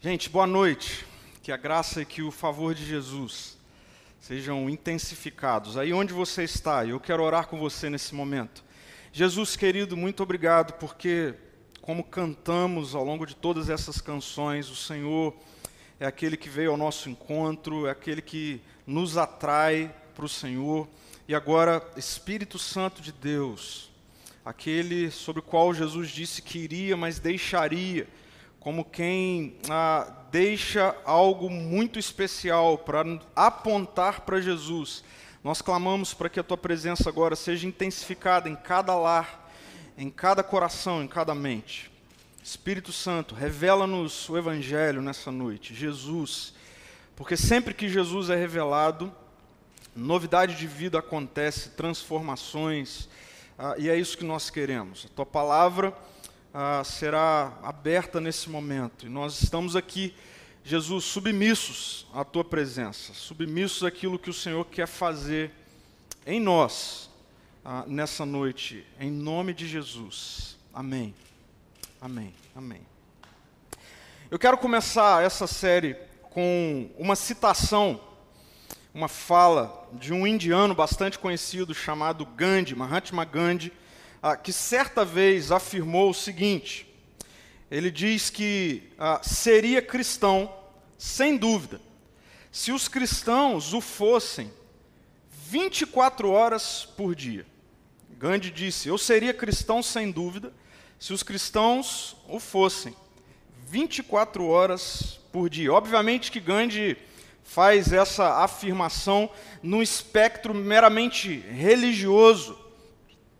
Gente, boa noite. Que a graça e que o favor de Jesus sejam intensificados. Aí onde você está, eu quero orar com você nesse momento. Jesus querido, muito obrigado porque como cantamos ao longo de todas essas canções, o Senhor é aquele que veio ao nosso encontro, é aquele que nos atrai para o Senhor. E agora, Espírito Santo de Deus, aquele sobre o qual Jesus disse que iria, mas deixaria, como quem ah, deixa algo muito especial para apontar para Jesus. Nós clamamos para que a tua presença agora seja intensificada em cada lar, em cada coração, em cada mente. Espírito Santo, revela-nos o Evangelho nessa noite, Jesus, porque sempre que Jesus é revelado, novidade de vida acontece, transformações, ah, e é isso que nós queremos. A tua palavra ah, será aberta nesse momento, e nós estamos aqui, Jesus, submissos à tua presença, submissos àquilo que o Senhor quer fazer em nós ah, nessa noite, em nome de Jesus. Amém. Amém. Amém. Eu quero começar essa série com uma citação, uma fala de um indiano bastante conhecido chamado Gandhi, Mahatma Gandhi, ah, que certa vez afirmou o seguinte: ele diz que ah, seria cristão, sem dúvida, se os cristãos o fossem 24 horas por dia. Gandhi disse: Eu seria cristão sem dúvida se os cristãos o fossem 24 horas por dia. Obviamente que Gandhi faz essa afirmação num espectro meramente religioso,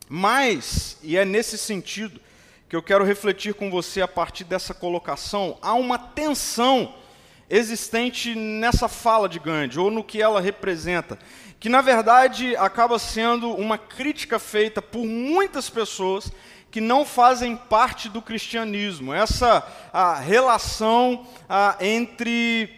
mas, e é nesse sentido que eu quero refletir com você a partir dessa colocação, há uma tensão existente nessa fala de Gandhi, ou no que ela representa, que na verdade acaba sendo uma crítica feita por muitas pessoas que não fazem parte do cristianismo. Essa a relação a, entre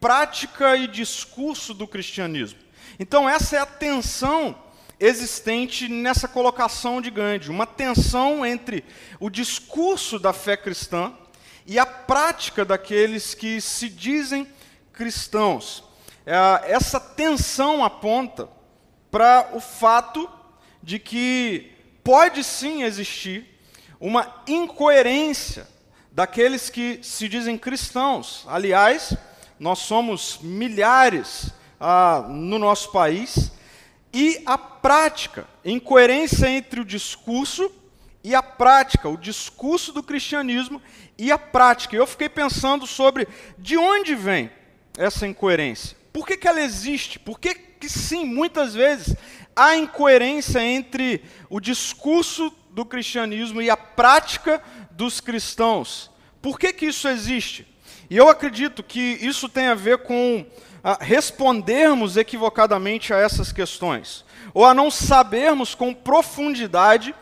prática e discurso do cristianismo. Então, essa é a tensão existente nessa colocação de Gandhi, uma tensão entre o discurso da fé cristã e a prática daqueles que se dizem cristãos. É, essa tensão aponta para o fato de que pode sim existir uma incoerência daqueles que se dizem cristãos. Aliás, nós somos milhares ah, no nosso país, e a prática, incoerência entre o discurso e a prática, o discurso do cristianismo e a prática. Eu fiquei pensando sobre de onde vem essa incoerência. Por que, que ela existe? Por que, que sim, muitas vezes há incoerência entre o discurso do cristianismo e a prática dos cristãos. Por que, que isso existe? E eu acredito que isso tem a ver com a respondermos equivocadamente a essas questões, ou a não sabermos com profundidade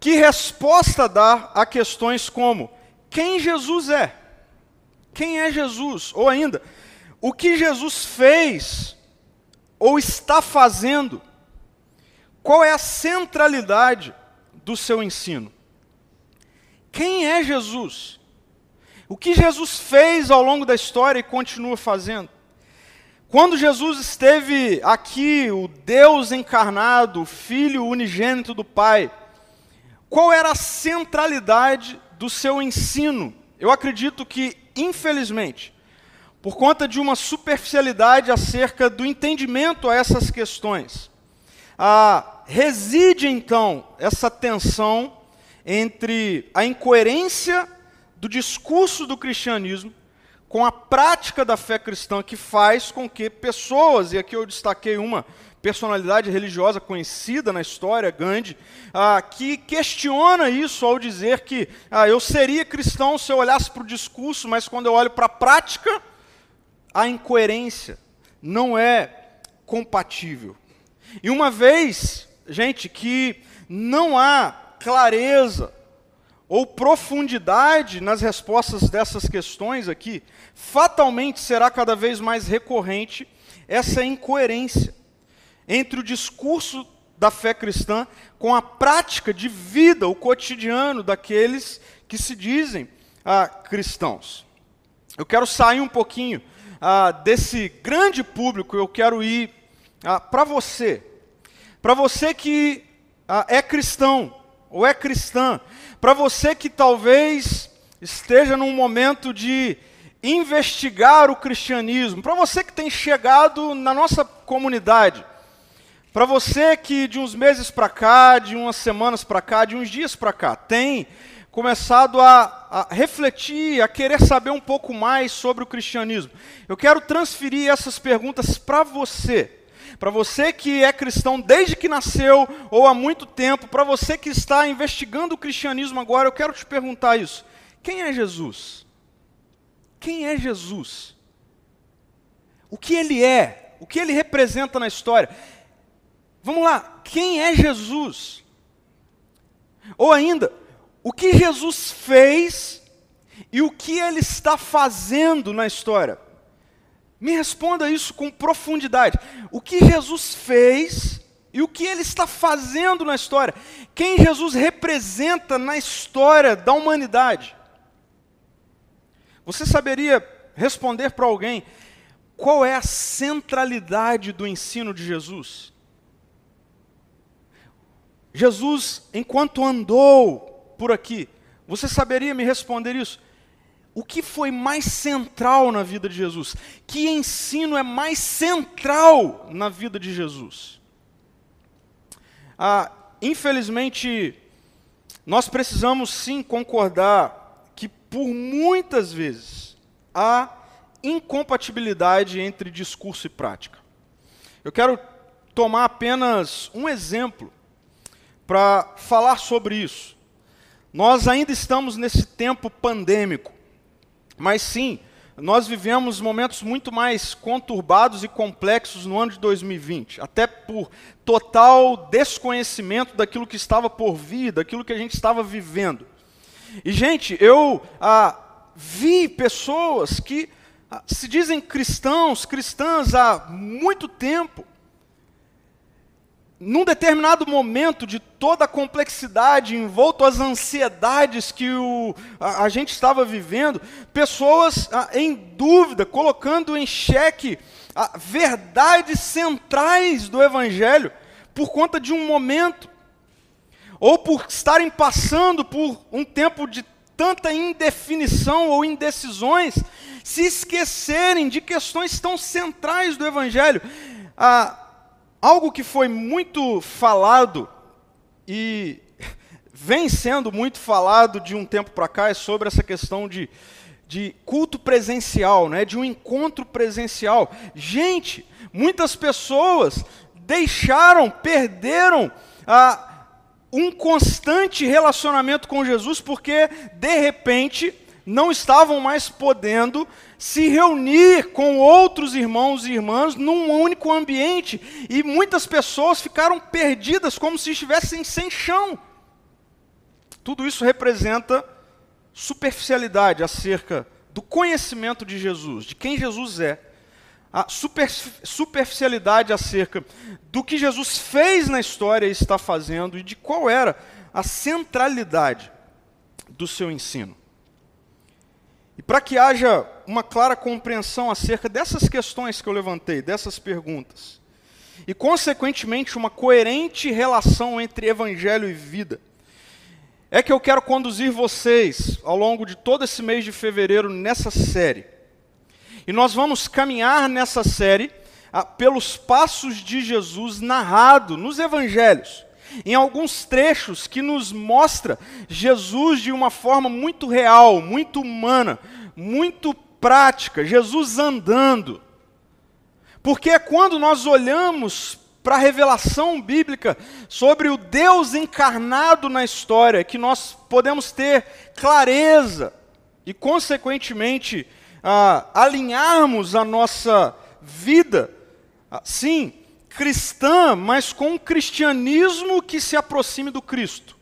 que resposta dar a questões como: quem Jesus é? Quem é Jesus? Ou ainda, o que Jesus fez ou está fazendo qual é a centralidade do seu ensino? Quem é Jesus? O que Jesus fez ao longo da história e continua fazendo? Quando Jesus esteve aqui, o Deus encarnado, o Filho unigênito do Pai, qual era a centralidade do seu ensino? Eu acredito que, infelizmente, por conta de uma superficialidade acerca do entendimento a essas questões, ah, reside então essa tensão entre a incoerência do discurso do cristianismo com a prática da fé cristã, que faz com que pessoas, e aqui eu destaquei uma personalidade religiosa conhecida na história, Gandhi, ah, que questiona isso ao dizer que ah, eu seria cristão se eu olhasse para o discurso, mas quando eu olho para a prática, a incoerência não é compatível. E uma vez, gente, que não há clareza ou profundidade nas respostas dessas questões aqui, fatalmente será cada vez mais recorrente essa incoerência entre o discurso da fé cristã com a prática de vida, o cotidiano daqueles que se dizem ah, cristãos. Eu quero sair um pouquinho ah, desse grande público, eu quero ir ah, para você, para você que ah, é cristão ou é cristã, para você que talvez esteja num momento de investigar o cristianismo, para você que tem chegado na nossa comunidade, para você que de uns meses para cá, de umas semanas para cá, de uns dias para cá, tem começado a, a, refletir, a querer saber um pouco mais sobre o cristianismo, eu quero transferir essas perguntas para você. Para você que é cristão desde que nasceu ou há muito tempo, para você que está investigando o cristianismo agora, eu quero te perguntar isso. Quem é Jesus? Quem é Jesus? O que ele é? O que ele representa na história? Vamos lá, quem é Jesus? Ou ainda, o que Jesus fez e o que ele está fazendo na história? Me responda isso com profundidade. O que Jesus fez e o que ele está fazendo na história? Quem Jesus representa na história da humanidade? Você saberia responder para alguém qual é a centralidade do ensino de Jesus? Jesus, enquanto andou por aqui, você saberia me responder isso? O que foi mais central na vida de Jesus? Que ensino é mais central na vida de Jesus? Ah, infelizmente, nós precisamos sim concordar que por muitas vezes há incompatibilidade entre discurso e prática. Eu quero tomar apenas um exemplo para falar sobre isso. Nós ainda estamos nesse tempo pandêmico. Mas sim, nós vivemos momentos muito mais conturbados e complexos no ano de 2020, até por total desconhecimento daquilo que estava por vir, daquilo que a gente estava vivendo. E, gente, eu ah, vi pessoas que ah, se dizem cristãos, cristãs há muito tempo, num determinado momento de toda a complexidade, envolto às ansiedades que o, a, a gente estava vivendo, pessoas a, em dúvida, colocando em xeque a, verdades centrais do Evangelho por conta de um momento, ou por estarem passando por um tempo de tanta indefinição ou indecisões, se esquecerem de questões tão centrais do Evangelho. Ah, Algo que foi muito falado e vem sendo muito falado de um tempo para cá é sobre essa questão de, de culto presencial, né, de um encontro presencial. Gente, muitas pessoas deixaram, perderam a um constante relacionamento com Jesus porque, de repente, não estavam mais podendo se reunir com outros irmãos e irmãs num único ambiente, e muitas pessoas ficaram perdidas como se estivessem sem chão. Tudo isso representa superficialidade acerca do conhecimento de Jesus, de quem Jesus é, a superficialidade acerca do que Jesus fez na história e está fazendo e de qual era a centralidade do seu ensino. E para que haja uma clara compreensão acerca dessas questões que eu levantei, dessas perguntas, e consequentemente uma coerente relação entre evangelho e vida, é que eu quero conduzir vocês ao longo de todo esse mês de fevereiro nessa série. E nós vamos caminhar nessa série ah, pelos passos de Jesus narrado nos evangelhos em alguns trechos que nos mostra Jesus de uma forma muito real, muito humana, muito prática, Jesus andando. Porque é quando nós olhamos para a revelação bíblica sobre o Deus encarnado na história que nós podemos ter clareza e, consequentemente, ah, alinharmos a nossa vida, ah, sim, cristã, mas com um cristianismo que se aproxime do Cristo.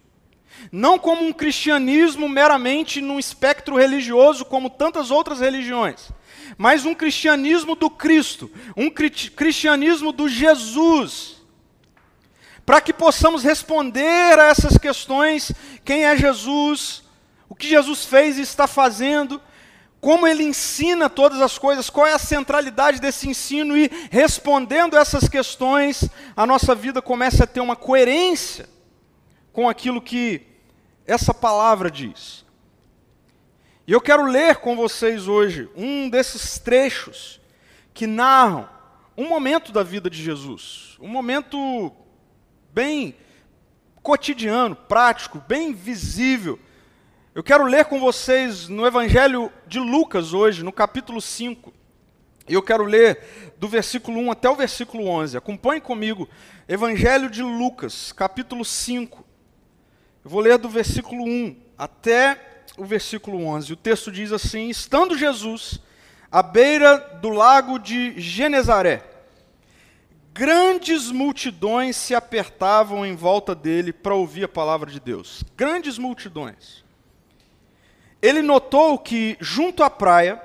Não como um cristianismo meramente num espectro religioso, como tantas outras religiões, mas um cristianismo do Cristo, um cristianismo do Jesus. Para que possamos responder a essas questões: quem é Jesus, o que Jesus fez e está fazendo, como ele ensina todas as coisas, qual é a centralidade desse ensino e respondendo essas questões, a nossa vida começa a ter uma coerência com aquilo que essa palavra diz. E eu quero ler com vocês hoje um desses trechos que narram um momento da vida de Jesus, um momento bem cotidiano, prático, bem visível eu quero ler com vocês no Evangelho de Lucas hoje, no capítulo 5. E eu quero ler do versículo 1 até o versículo 11. Acompanhe comigo. Evangelho de Lucas, capítulo 5. Eu vou ler do versículo 1 até o versículo 11. O texto diz assim: Estando Jesus à beira do lago de Genezaré, grandes multidões se apertavam em volta dele para ouvir a palavra de Deus. Grandes multidões ele notou que, junto à praia,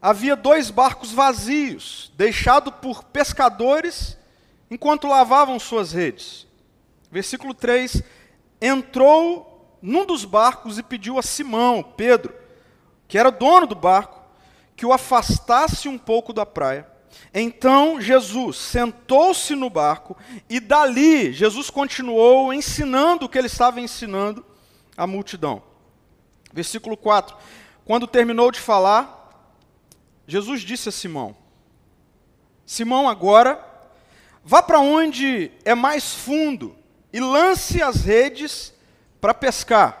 havia dois barcos vazios, deixados por pescadores enquanto lavavam suas redes. Versículo 3: Entrou num dos barcos e pediu a Simão, Pedro, que era dono do barco, que o afastasse um pouco da praia. Então Jesus sentou-se no barco e dali Jesus continuou ensinando o que ele estava ensinando à multidão. Versículo 4. Quando terminou de falar, Jesus disse a Simão: Simão, agora, vá para onde é mais fundo e lance as redes para pescar.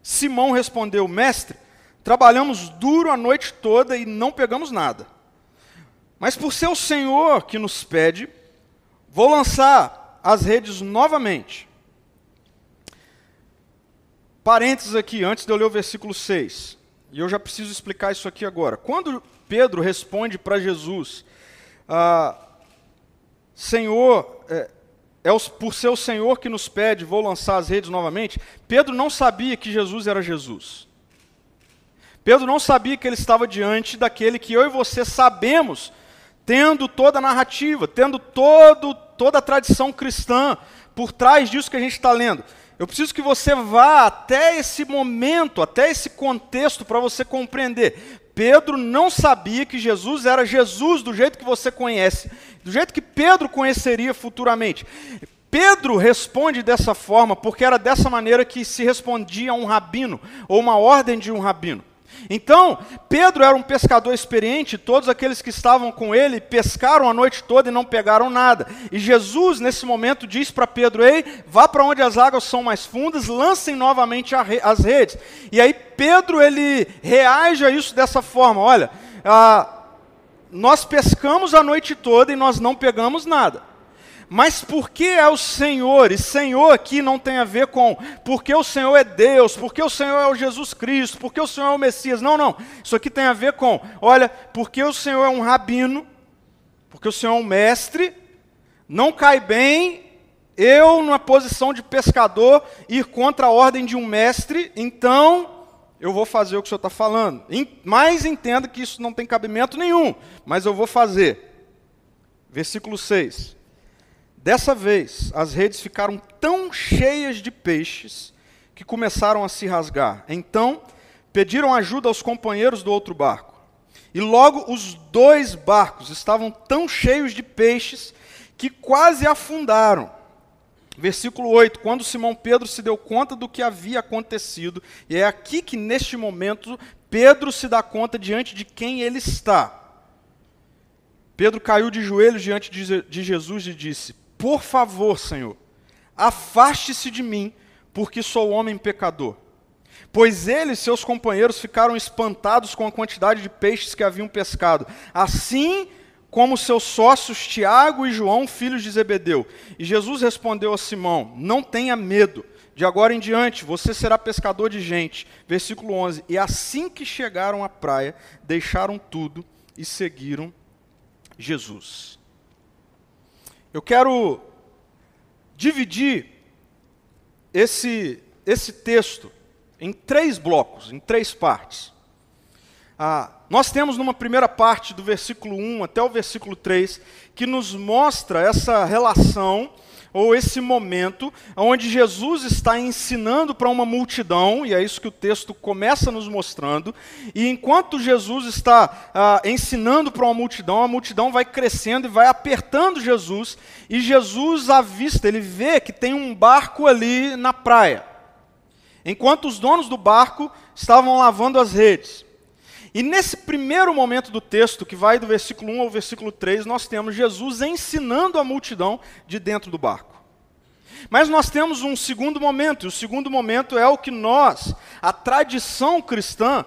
Simão respondeu: Mestre, trabalhamos duro a noite toda e não pegamos nada. Mas por ser o Senhor que nos pede, vou lançar as redes novamente. Parênteses aqui, antes de eu ler o versículo 6. E eu já preciso explicar isso aqui agora. Quando Pedro responde para Jesus, ah, Senhor, é, é por ser o Senhor que nos pede, vou lançar as redes novamente. Pedro não sabia que Jesus era Jesus. Pedro não sabia que ele estava diante daquele que eu e você sabemos, tendo toda a narrativa, tendo todo, toda a tradição cristã por trás disso que a gente está lendo. Eu preciso que você vá até esse momento, até esse contexto, para você compreender. Pedro não sabia que Jesus era Jesus do jeito que você conhece, do jeito que Pedro conheceria futuramente. Pedro responde dessa forma porque era dessa maneira que se respondia a um rabino, ou uma ordem de um rabino. Então, Pedro era um pescador experiente, todos aqueles que estavam com ele pescaram a noite toda e não pegaram nada. E Jesus, nesse momento, diz para Pedro: Ei, vá para onde as águas são mais fundas, lancem novamente as redes. E aí, Pedro, ele reage a isso dessa forma: Olha, ah, nós pescamos a noite toda e nós não pegamos nada. Mas porque é o Senhor, e Senhor aqui não tem a ver com porque o Senhor é Deus, porque o Senhor é o Jesus Cristo, porque o Senhor é o Messias. Não, não. Isso aqui tem a ver com, olha, porque o Senhor é um rabino, porque o Senhor é um mestre, não cai bem eu, numa posição de pescador, ir contra a ordem de um mestre, então eu vou fazer o que o senhor está falando. Mas entenda que isso não tem cabimento nenhum, mas eu vou fazer. Versículo 6. Dessa vez, as redes ficaram tão cheias de peixes que começaram a se rasgar. Então, pediram ajuda aos companheiros do outro barco. E logo os dois barcos estavam tão cheios de peixes que quase afundaram. Versículo 8: Quando Simão Pedro se deu conta do que havia acontecido, e é aqui que neste momento Pedro se dá conta diante de quem ele está. Pedro caiu de joelhos diante de Jesus e disse: por favor, Senhor, afaste-se de mim, porque sou homem pecador. Pois ele e seus companheiros ficaram espantados com a quantidade de peixes que haviam pescado, assim como seus sócios Tiago e João, filhos de Zebedeu. E Jesus respondeu a Simão: Não tenha medo, de agora em diante você será pescador de gente. Versículo 11: E assim que chegaram à praia, deixaram tudo e seguiram Jesus. Eu quero dividir esse, esse texto em três blocos, em três partes. Ah, nós temos numa primeira parte, do versículo 1 até o versículo 3, que nos mostra essa relação ou esse momento onde Jesus está ensinando para uma multidão, e é isso que o texto começa nos mostrando, e enquanto Jesus está ah, ensinando para uma multidão, a multidão vai crescendo e vai apertando Jesus, e Jesus avista, ele vê que tem um barco ali na praia, enquanto os donos do barco estavam lavando as redes. E nesse primeiro momento do texto, que vai do versículo 1 ao versículo 3, nós temos Jesus ensinando a multidão de dentro do barco. Mas nós temos um segundo momento, e o segundo momento é o que nós, a tradição cristã,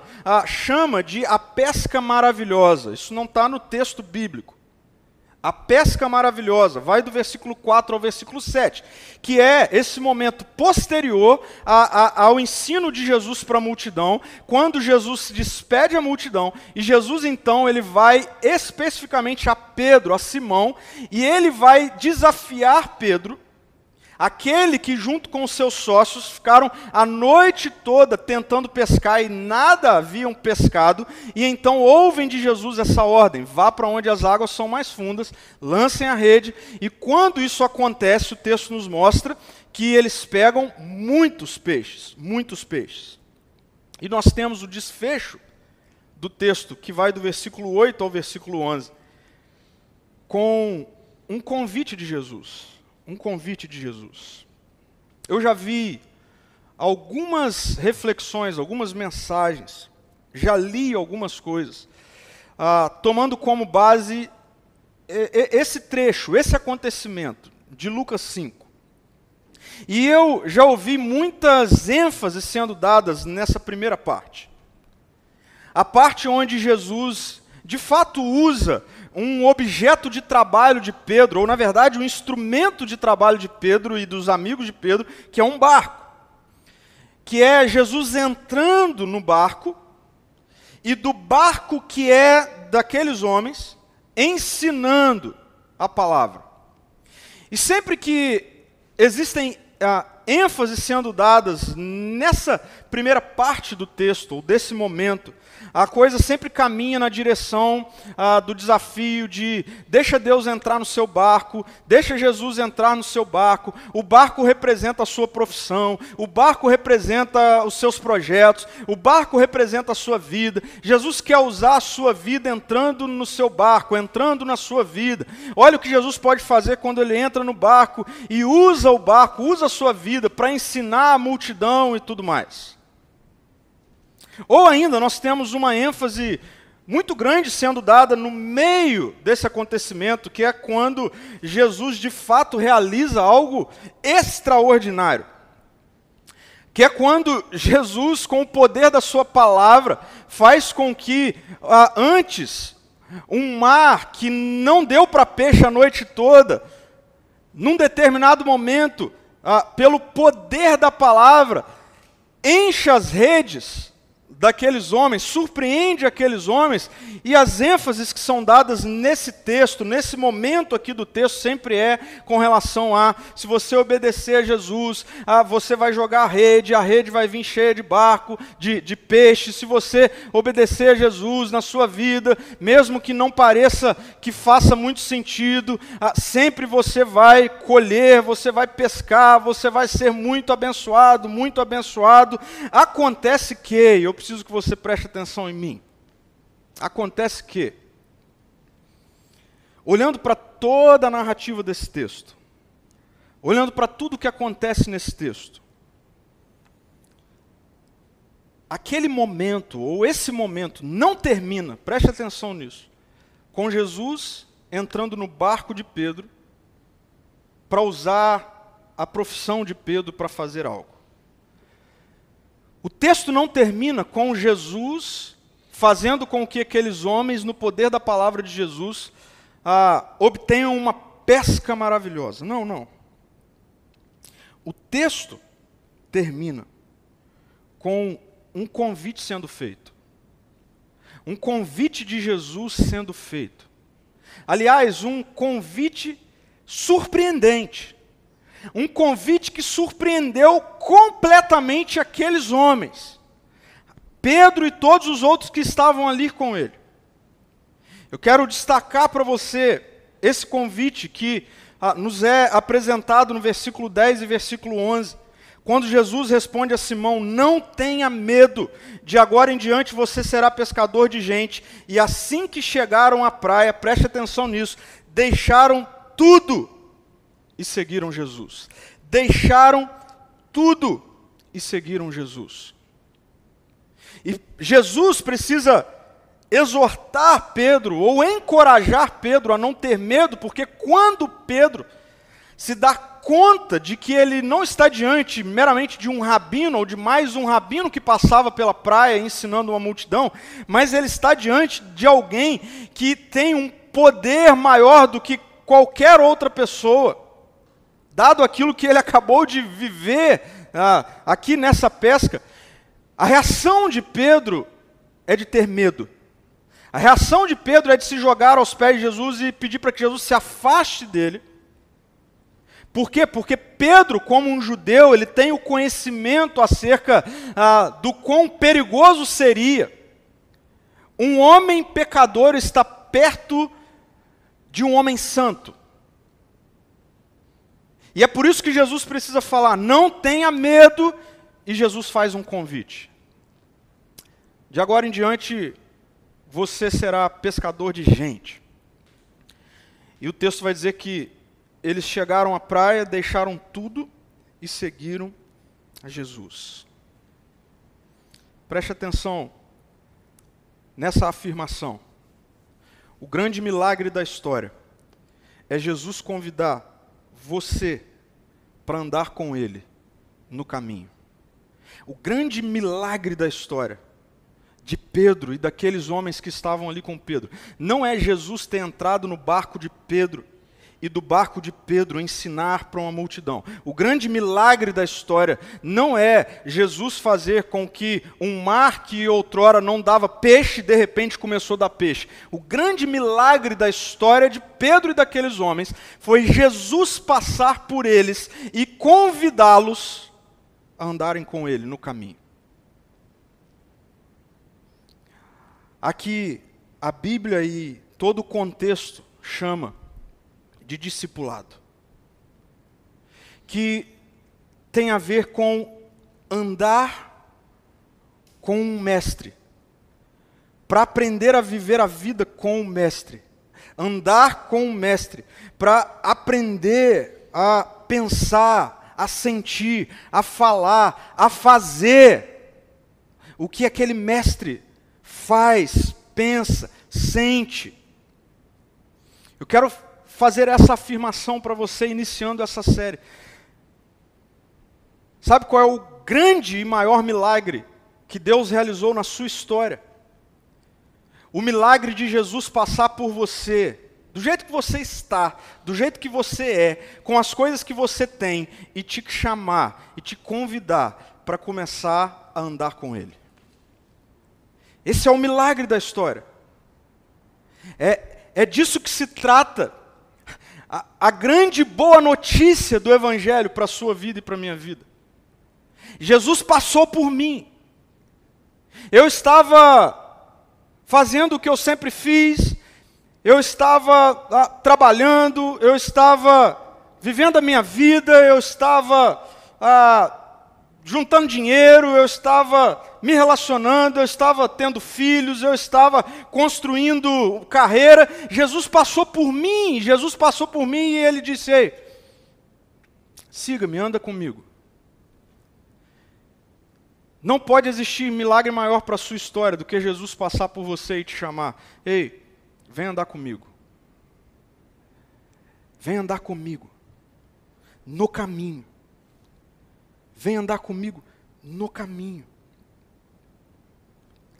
chama de a pesca maravilhosa. Isso não está no texto bíblico. A pesca maravilhosa, vai do versículo 4 ao versículo 7, que é esse momento posterior a, a, ao ensino de Jesus para a multidão, quando Jesus se despede a multidão, e Jesus então ele vai especificamente a Pedro, a Simão, e ele vai desafiar Pedro Aquele que, junto com os seus sócios, ficaram a noite toda tentando pescar e nada haviam pescado, e então ouvem de Jesus essa ordem: vá para onde as águas são mais fundas, lancem a rede, e quando isso acontece, o texto nos mostra que eles pegam muitos peixes, muitos peixes. E nós temos o desfecho do texto, que vai do versículo 8 ao versículo 11, com um convite de Jesus um convite de Jesus. Eu já vi algumas reflexões, algumas mensagens, já li algumas coisas, ah, tomando como base esse trecho, esse acontecimento de Lucas 5. E eu já ouvi muitas ênfases sendo dadas nessa primeira parte. A parte onde Jesus de fato usa um objeto de trabalho de Pedro, ou na verdade um instrumento de trabalho de Pedro e dos amigos de Pedro, que é um barco. Que é Jesus entrando no barco, e do barco que é daqueles homens, ensinando a palavra. E sempre que existem ah, ênfases sendo dadas nessa primeira parte do texto, ou desse momento, a coisa sempre caminha na direção ah, do desafio de deixa Deus entrar no seu barco, deixa Jesus entrar no seu barco. O barco representa a sua profissão, o barco representa os seus projetos, o barco representa a sua vida. Jesus quer usar a sua vida entrando no seu barco, entrando na sua vida. Olha o que Jesus pode fazer quando ele entra no barco e usa o barco, usa a sua vida para ensinar a multidão e tudo mais. Ou ainda, nós temos uma ênfase muito grande sendo dada no meio desse acontecimento, que é quando Jesus de fato realiza algo extraordinário. Que é quando Jesus, com o poder da Sua palavra, faz com que ah, antes um mar que não deu para peixe a noite toda, num determinado momento, ah, pelo poder da palavra, encha as redes daqueles homens, surpreende aqueles homens, e as ênfases que são dadas nesse texto, nesse momento aqui do texto, sempre é com relação a se você obedecer a Jesus, a, você vai jogar a rede, a rede vai vir cheia de barco, de, de peixe. Se você obedecer a Jesus na sua vida, mesmo que não pareça que faça muito sentido, a, sempre você vai colher, você vai pescar, você vai ser muito abençoado, muito abençoado. Acontece que, eu preciso preciso que você preste atenção em mim. Acontece que, olhando para toda a narrativa desse texto, olhando para tudo o que acontece nesse texto, aquele momento, ou esse momento, não termina, preste atenção nisso, com Jesus entrando no barco de Pedro para usar a profissão de Pedro para fazer algo. O texto não termina com Jesus fazendo com que aqueles homens, no poder da palavra de Jesus, ah, obtenham uma pesca maravilhosa. Não, não. O texto termina com um convite sendo feito. Um convite de Jesus sendo feito. Aliás, um convite surpreendente. Um convite que surpreendeu completamente aqueles homens. Pedro e todos os outros que estavam ali com ele. Eu quero destacar para você esse convite que ah, nos é apresentado no versículo 10 e versículo 11. Quando Jesus responde a Simão: Não tenha medo, de agora em diante você será pescador de gente. E assim que chegaram à praia, preste atenção nisso, deixaram tudo e seguiram Jesus. Deixaram tudo e seguiram Jesus. E Jesus precisa exortar Pedro ou encorajar Pedro a não ter medo, porque quando Pedro se dá conta de que ele não está diante meramente de um rabino ou de mais um rabino que passava pela praia ensinando uma multidão, mas ele está diante de alguém que tem um poder maior do que qualquer outra pessoa, dado aquilo que ele acabou de viver ah, aqui nessa pesca. A reação de Pedro é de ter medo. A reação de Pedro é de se jogar aos pés de Jesus e pedir para que Jesus se afaste dele. Por quê? Porque Pedro, como um judeu, ele tem o conhecimento acerca ah, do quão perigoso seria um homem pecador estar perto de um homem santo. E é por isso que Jesus precisa falar: não tenha medo, e Jesus faz um convite. De agora em diante, você será pescador de gente. E o texto vai dizer que eles chegaram à praia, deixaram tudo e seguiram a Jesus. Preste atenção nessa afirmação. O grande milagre da história é Jesus convidar você para andar com Ele no caminho. O grande milagre da história de Pedro e daqueles homens que estavam ali com Pedro. Não é Jesus ter entrado no barco de Pedro e do barco de Pedro ensinar para uma multidão. O grande milagre da história não é Jesus fazer com que um mar que outrora não dava peixe, de repente começou a dar peixe. O grande milagre da história de Pedro e daqueles homens foi Jesus passar por eles e convidá-los a andarem com ele no caminho. Aqui, a Bíblia e todo o contexto chama de discipulado, que tem a ver com andar com um mestre, para aprender a viver a vida com o mestre, andar com o mestre, para aprender a pensar, a sentir, a falar, a fazer o que aquele mestre faz, pensa, sente. Eu quero fazer essa afirmação para você iniciando essa série. Sabe qual é o grande e maior milagre que Deus realizou na sua história? O milagre de Jesus passar por você, do jeito que você está, do jeito que você é, com as coisas que você tem, e te chamar e te convidar para começar a andar com Ele. Esse é o milagre da história. É, é disso que se trata. A, a grande boa notícia do Evangelho para a sua vida e para a minha vida. Jesus passou por mim. Eu estava fazendo o que eu sempre fiz, eu estava ah, trabalhando, eu estava vivendo a minha vida, eu estava ah, juntando dinheiro, eu estava me relacionando, eu estava tendo filhos, eu estava construindo carreira. Jesus passou por mim, Jesus passou por mim e ele disse: Ei, siga-me, anda comigo. Não pode existir milagre maior para a sua história do que Jesus passar por você e te chamar: Ei, vem andar comigo. Vem andar comigo. No caminho. Vem andar comigo no caminho.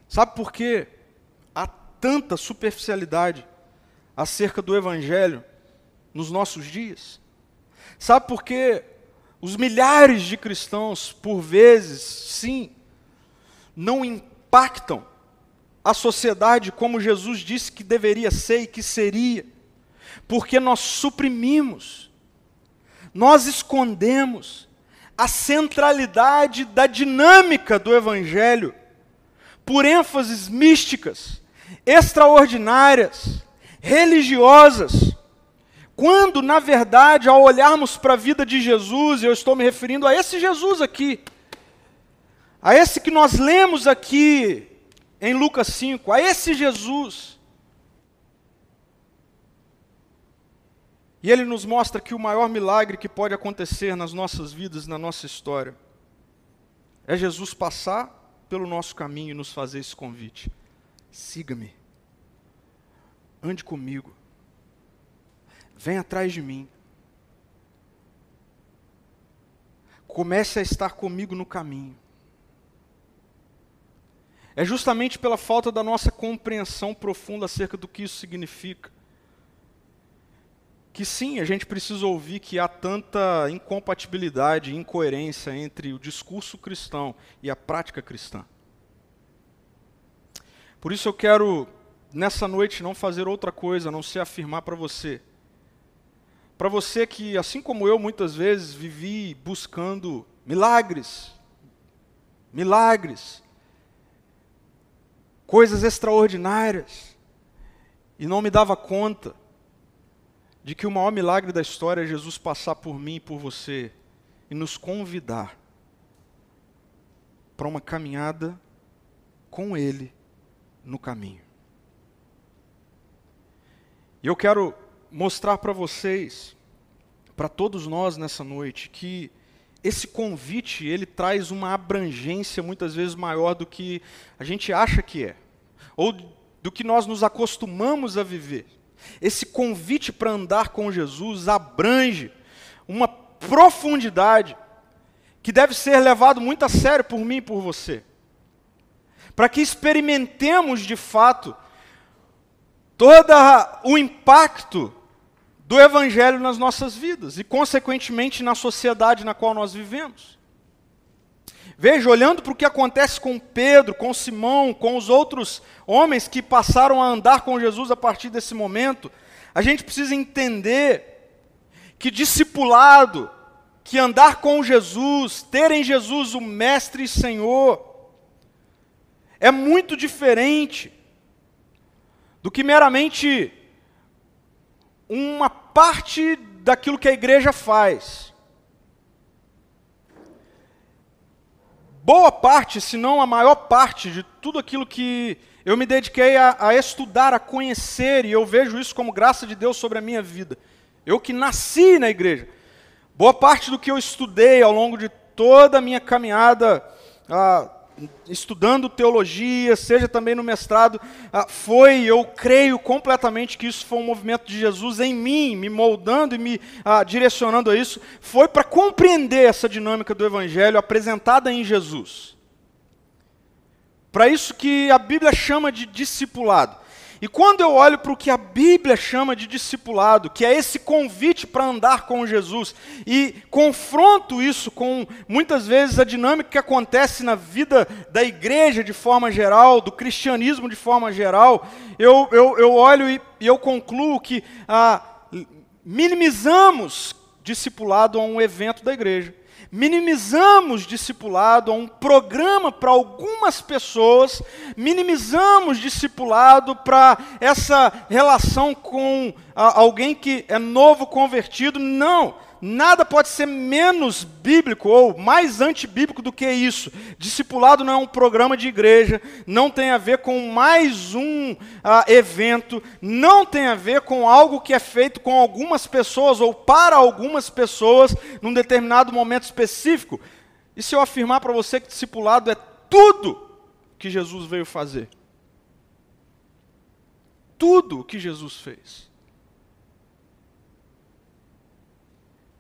Sabe por que há tanta superficialidade acerca do Evangelho nos nossos dias? Sabe por que os milhares de cristãos, por vezes, sim, não impactam a sociedade como Jesus disse que deveria ser e que seria? Porque nós suprimimos nós escondemos a centralidade da dinâmica do Evangelho por ênfases místicas, extraordinárias, religiosas, quando, na verdade, ao olharmos para a vida de Jesus, eu estou me referindo a esse Jesus aqui, a esse que nós lemos aqui em Lucas 5, a esse Jesus, E ele nos mostra que o maior milagre que pode acontecer nas nossas vidas, na nossa história, é Jesus passar pelo nosso caminho e nos fazer esse convite: siga-me, ande comigo, vem atrás de mim, comece a estar comigo no caminho. É justamente pela falta da nossa compreensão profunda acerca do que isso significa que sim, a gente precisa ouvir que há tanta incompatibilidade, incoerência entre o discurso cristão e a prática cristã. Por isso eu quero, nessa noite, não fazer outra coisa, a não ser afirmar para você. Para você que, assim como eu, muitas vezes vivi buscando milagres, milagres, coisas extraordinárias, e não me dava conta de que o maior milagre da história é Jesus passar por mim e por você e nos convidar para uma caminhada com Ele no caminho. E eu quero mostrar para vocês, para todos nós nessa noite, que esse convite ele traz uma abrangência muitas vezes maior do que a gente acha que é, ou do que nós nos acostumamos a viver. Esse convite para andar com Jesus abrange uma profundidade que deve ser levado muito a sério por mim e por você. Para que experimentemos de fato todo o impacto do Evangelho nas nossas vidas e, consequentemente, na sociedade na qual nós vivemos. Veja, olhando para o que acontece com Pedro, com Simão, com os outros homens que passaram a andar com Jesus a partir desse momento, a gente precisa entender que discipulado, que andar com Jesus, ter em Jesus o Mestre e Senhor, é muito diferente do que meramente uma parte daquilo que a igreja faz. Boa parte, se não a maior parte de tudo aquilo que eu me dediquei a, a, estudar, a conhecer, e eu vejo isso como graça de Deus sobre a minha vida. Eu que nasci na igreja. Boa parte do que eu estudei ao longo de toda a minha caminhada ah, estudando teologia, seja também no mestrado, ah, foi, eu creio completamente que isso foi um movimento de Jesus em mim, me moldando e me ah, direcionando a isso, foi para compreender essa dinâmica do Evangelho apresentada em Jesus. Para isso que a Bíblia chama de discipulado. E quando eu olho para o que a Bíblia chama de discipulado, que é esse convite para andar com Jesus, e confronto isso com muitas vezes a dinâmica que acontece na vida da igreja de forma geral, do cristianismo de forma geral, eu, eu, eu olho e, e eu concluo que ah, minimizamos discipulado a um evento da igreja minimizamos discipulado a um programa para algumas pessoas, minimizamos discipulado para essa relação com a, alguém que é novo convertido. Não, nada pode ser menos bíblico ou mais antibíblico do que isso. Discipulado não é um programa de igreja, não tem a ver com mais um uh, evento, não tem a ver com algo que é feito com algumas pessoas ou para algumas pessoas num determinado momento específico. E se eu afirmar para você que discipulado é tudo que Jesus veio fazer? Tudo o que Jesus fez.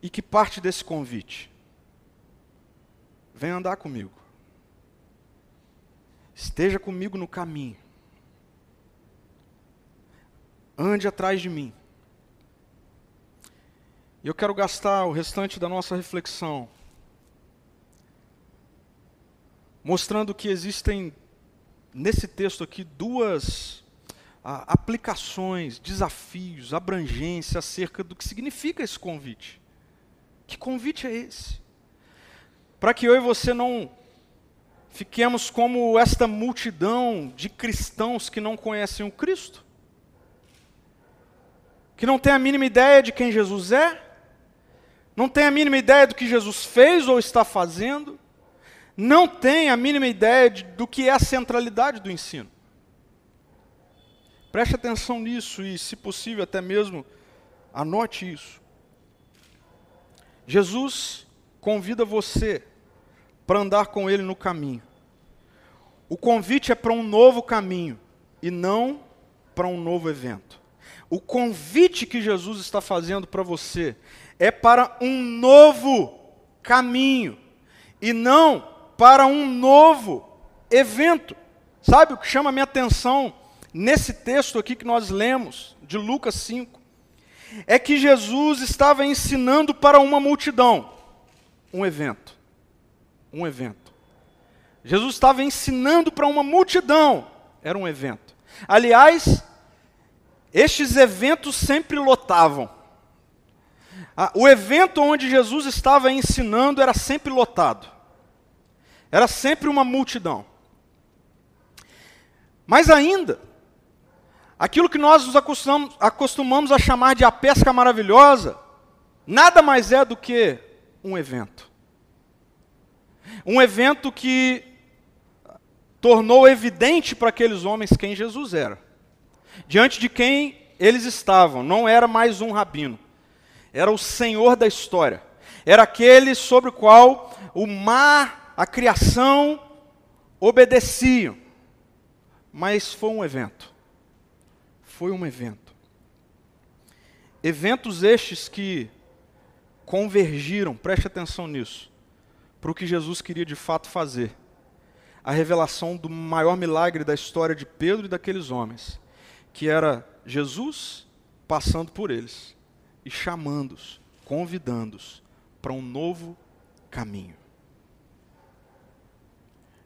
E que parte desse convite? Vem andar comigo. Esteja comigo no caminho. Ande atrás de mim. E eu quero gastar o restante da nossa reflexão mostrando que existem nesse texto aqui duas ah, aplicações, desafios, abrangência acerca do que significa esse convite. Que convite é esse? Para que eu e você não fiquemos como esta multidão de cristãos que não conhecem o Cristo, que não tem a mínima ideia de quem Jesus é, não tem a mínima ideia do que Jesus fez ou está fazendo, não tem a mínima ideia de, do que é a centralidade do ensino. Preste atenção nisso e, se possível, até mesmo anote isso. Jesus convida você para andar com Ele no caminho. O convite é para um novo caminho e não para um novo evento. O convite que Jesus está fazendo para você é para um novo caminho e não para um novo evento. Sabe o que chama a minha atenção nesse texto aqui que nós lemos, de Lucas 5? É que Jesus estava ensinando para uma multidão um evento. Um evento. Jesus estava ensinando para uma multidão, era um evento. Aliás, estes eventos sempre lotavam. O evento onde Jesus estava ensinando era sempre lotado. Era sempre uma multidão. Mas ainda, aquilo que nós nos acostumamos, acostumamos a chamar de a pesca maravilhosa, nada mais é do que um evento. Um evento que tornou evidente para aqueles homens quem Jesus era. Diante de quem eles estavam, não era mais um rabino, era o Senhor da história. Era aquele sobre o qual o mar a criação obedeciam. Mas foi um evento. Foi um evento. Eventos estes que convergiram, preste atenção nisso, para o que Jesus queria de fato fazer. A revelação do maior milagre da história de Pedro e daqueles homens, que era Jesus passando por eles e chamando-os, convidando-os para um novo caminho.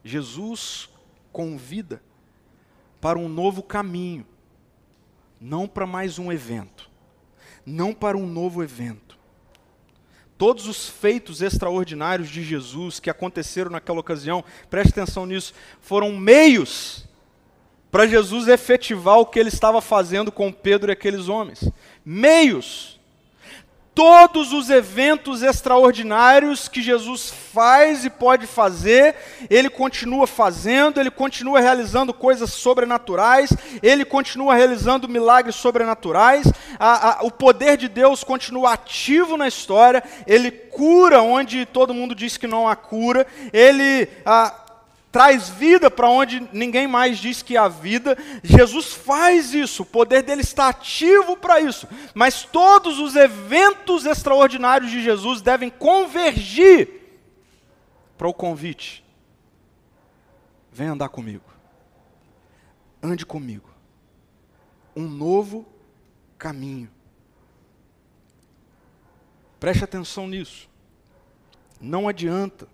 Jesus convida para um novo caminho, não para mais um evento, não para um novo evento. Todos os feitos extraordinários de Jesus que aconteceram naquela ocasião, preste atenção nisso, foram meios para Jesus efetivar o que ele estava fazendo com Pedro e aqueles homens. Meios todos os eventos extraordinários que Jesus faz e pode fazer, ele continua fazendo, ele continua realizando coisas sobrenaturais, ele continua realizando milagres sobrenaturais, a, a, o poder de Deus continua ativo na história, ele cura onde todo mundo diz que não há cura, ele. A, traz vida para onde ninguém mais diz que há vida. Jesus faz isso, o poder dele está ativo para isso. Mas todos os eventos extraordinários de Jesus devem convergir para o convite. Vem andar comigo. Ande comigo. Um novo caminho. Preste atenção nisso. Não adianta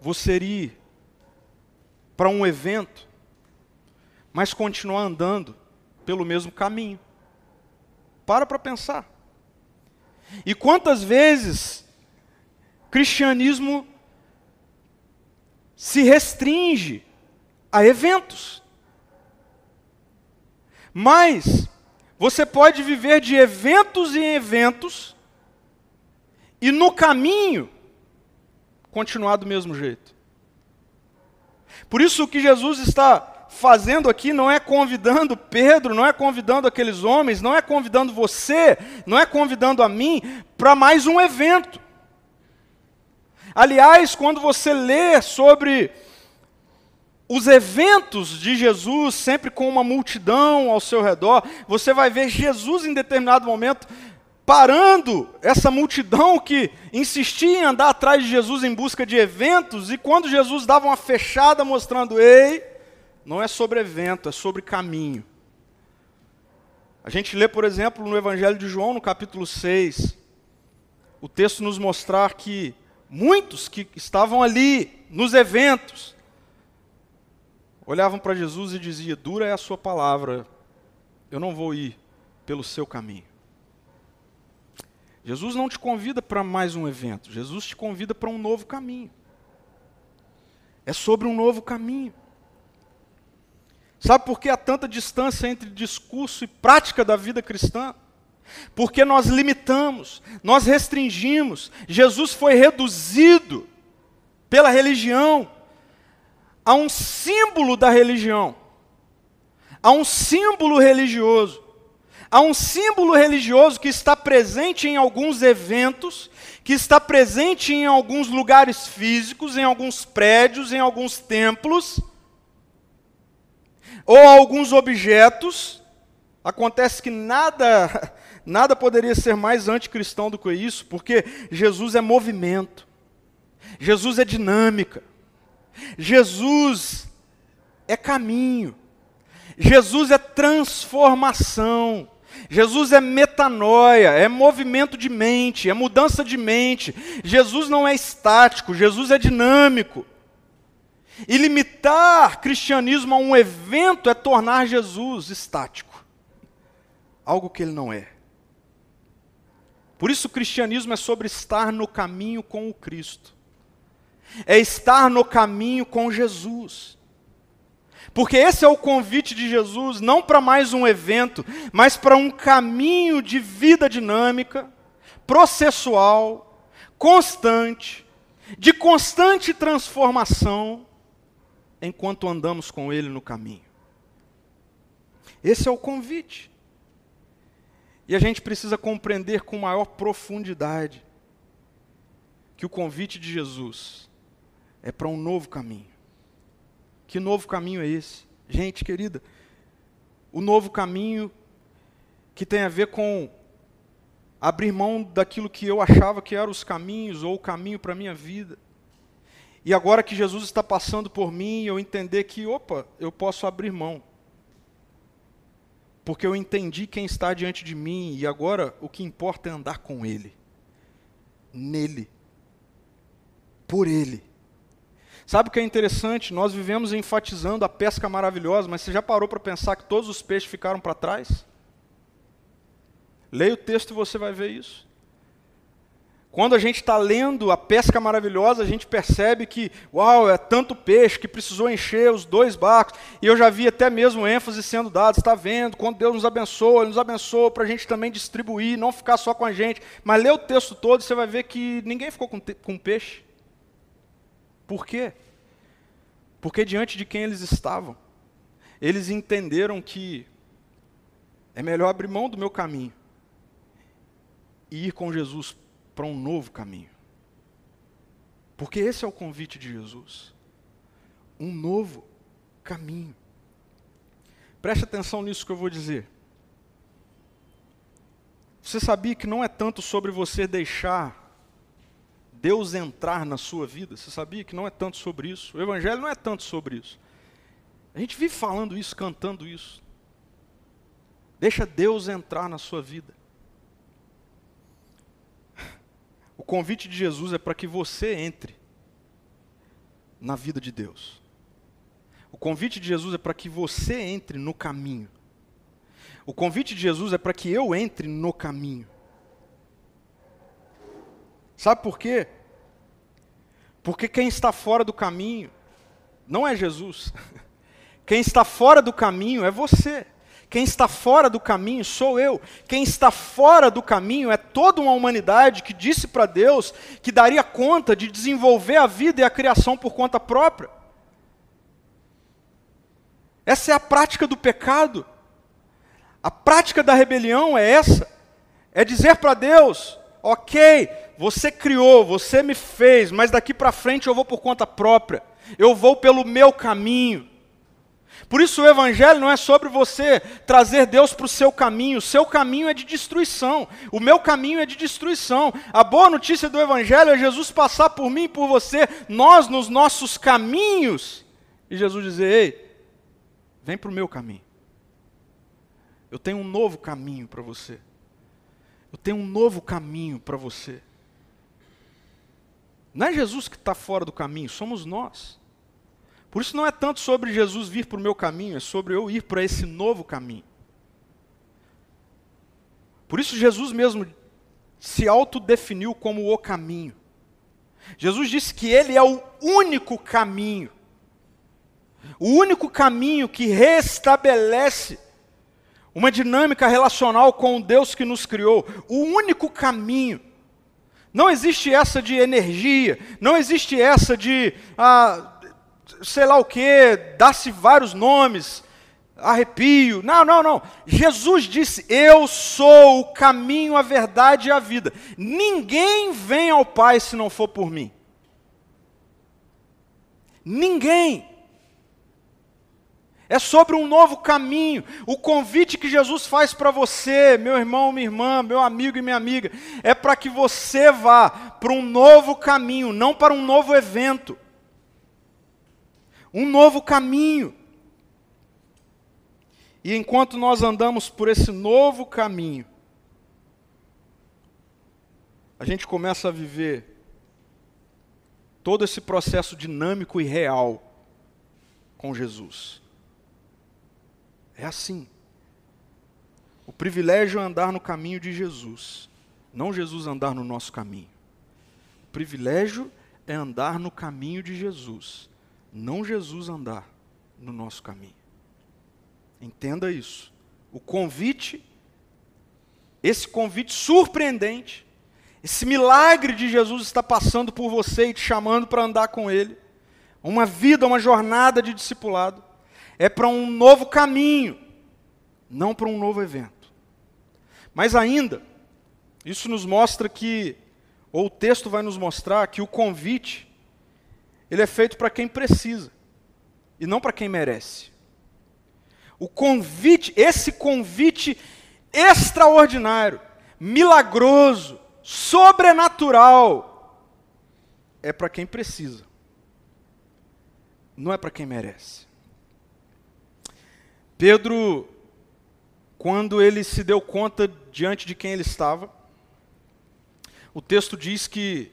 você ir para um evento, mas continuar andando pelo mesmo caminho. Para para pensar. E quantas vezes cristianismo se restringe a eventos. Mas você pode viver de eventos em eventos e no caminho continuar do mesmo jeito. Por isso o que Jesus está fazendo aqui não é convidando Pedro, não é convidando aqueles homens, não é convidando você, não é convidando a mim para mais um evento. Aliás, quando você lê sobre os eventos de Jesus, sempre com uma multidão ao seu redor, você vai ver Jesus em determinado momento parando essa multidão que insistia em andar atrás de Jesus em busca de eventos, e quando Jesus dava uma fechada mostrando, ei, não é sobre evento, é sobre caminho. A gente lê, por exemplo, no Evangelho de João, no capítulo 6, o texto nos mostrar que muitos que estavam ali nos eventos olhavam para Jesus e diziam: Dura é a sua palavra, eu não vou ir pelo seu caminho. Jesus não te convida para mais um evento, Jesus te convida para um novo caminho. É sobre um novo caminho. Sabe por que há tanta distância entre discurso e prática da vida cristã? Porque nós limitamos, nós restringimos. Jesus foi reduzido pela religião a um símbolo da religião, a um símbolo religioso. Há um símbolo religioso que está presente em alguns eventos, que está presente em alguns lugares físicos, em alguns prédios, em alguns templos, ou alguns objetos. Acontece que nada, nada poderia ser mais anticristão do que isso, porque Jesus é movimento, Jesus é dinâmica, Jesus é caminho, Jesus é transformação. Jesus é metanoia, é movimento de mente, é mudança de mente. Jesus não é estático, Jesus é dinâmico. E limitar cristianismo a um evento é tornar Jesus estático, algo que ele não é. Por isso, o cristianismo é sobre estar no caminho com o Cristo, é estar no caminho com Jesus. Porque esse é o convite de Jesus, não para mais um evento, mas para um caminho de vida dinâmica, processual, constante, de constante transformação, enquanto andamos com Ele no caminho. Esse é o convite. E a gente precisa compreender com maior profundidade que o convite de Jesus é para um novo caminho. Que novo caminho é esse? Gente querida, o novo caminho que tem a ver com abrir mão daquilo que eu achava que eram os caminhos ou o caminho para a minha vida. E agora que Jesus está passando por mim, eu entender que, opa, eu posso abrir mão. Porque eu entendi quem está diante de mim e agora o que importa é andar com Ele, nele, por Ele. Sabe o que é interessante? Nós vivemos enfatizando a pesca maravilhosa, mas você já parou para pensar que todos os peixes ficaram para trás? Leia o texto e você vai ver isso. Quando a gente está lendo a pesca maravilhosa, a gente percebe que, uau, é tanto peixe que precisou encher os dois barcos. E eu já vi até mesmo ênfase sendo dada, está vendo? Quando Deus nos abençoa, Ele nos abençoa para a gente também distribuir, não ficar só com a gente. Mas lê o texto todo e você vai ver que ninguém ficou com, com peixe. Por quê? Porque diante de quem eles estavam, eles entenderam que é melhor abrir mão do meu caminho e ir com Jesus para um novo caminho. Porque esse é o convite de Jesus. Um novo caminho. Preste atenção nisso que eu vou dizer. Você sabia que não é tanto sobre você deixar Deus entrar na sua vida. Você sabia que não é tanto sobre isso? O Evangelho não é tanto sobre isso. A gente vive falando isso, cantando isso. Deixa Deus entrar na sua vida. O convite de Jesus é para que você entre na vida de Deus. O convite de Jesus é para que você entre no caminho. O convite de Jesus é para que eu entre no caminho. Sabe por quê? Porque quem está fora do caminho não é Jesus. Quem está fora do caminho é você. Quem está fora do caminho sou eu. Quem está fora do caminho é toda uma humanidade que disse para Deus que daria conta de desenvolver a vida e a criação por conta própria. Essa é a prática do pecado. A prática da rebelião é essa: é dizer para Deus, ok, você criou, você me fez, mas daqui para frente eu vou por conta própria. Eu vou pelo meu caminho. Por isso o Evangelho não é sobre você trazer Deus para o seu caminho. O seu caminho é de destruição. O meu caminho é de destruição. A boa notícia do Evangelho é Jesus passar por mim e por você, nós nos nossos caminhos. E Jesus dizer: Ei, vem para o meu caminho. Eu tenho um novo caminho para você. Tenho um novo caminho para você. Não é Jesus que está fora do caminho, somos nós. Por isso não é tanto sobre Jesus vir para o meu caminho, é sobre eu ir para esse novo caminho. Por isso Jesus mesmo se autodefiniu como o caminho. Jesus disse que ele é o único caminho. O único caminho que restabelece uma dinâmica relacional com o Deus que nos criou. O único caminho. Não existe essa de energia, não existe essa de, ah, sei lá o que, dá-se vários nomes, arrepio. Não, não, não. Jesus disse: Eu sou o caminho, a verdade e a vida. Ninguém vem ao Pai se não for por mim. Ninguém. É sobre um novo caminho. O convite que Jesus faz para você, meu irmão, minha irmã, meu amigo e minha amiga, é para que você vá para um novo caminho, não para um novo evento. Um novo caminho. E enquanto nós andamos por esse novo caminho, a gente começa a viver todo esse processo dinâmico e real com Jesus. É assim. O privilégio é andar no caminho de Jesus, não Jesus andar no nosso caminho. O privilégio é andar no caminho de Jesus, não Jesus andar no nosso caminho. Entenda isso. O convite, esse convite surpreendente, esse milagre de Jesus está passando por você e te chamando para andar com Ele. Uma vida, uma jornada de discipulado. É para um novo caminho, não para um novo evento. Mas ainda, isso nos mostra que, ou o texto vai nos mostrar que o convite, ele é feito para quem precisa, e não para quem merece. O convite, esse convite extraordinário, milagroso, sobrenatural, é para quem precisa, não é para quem merece. Pedro, quando ele se deu conta diante de quem ele estava, o texto diz que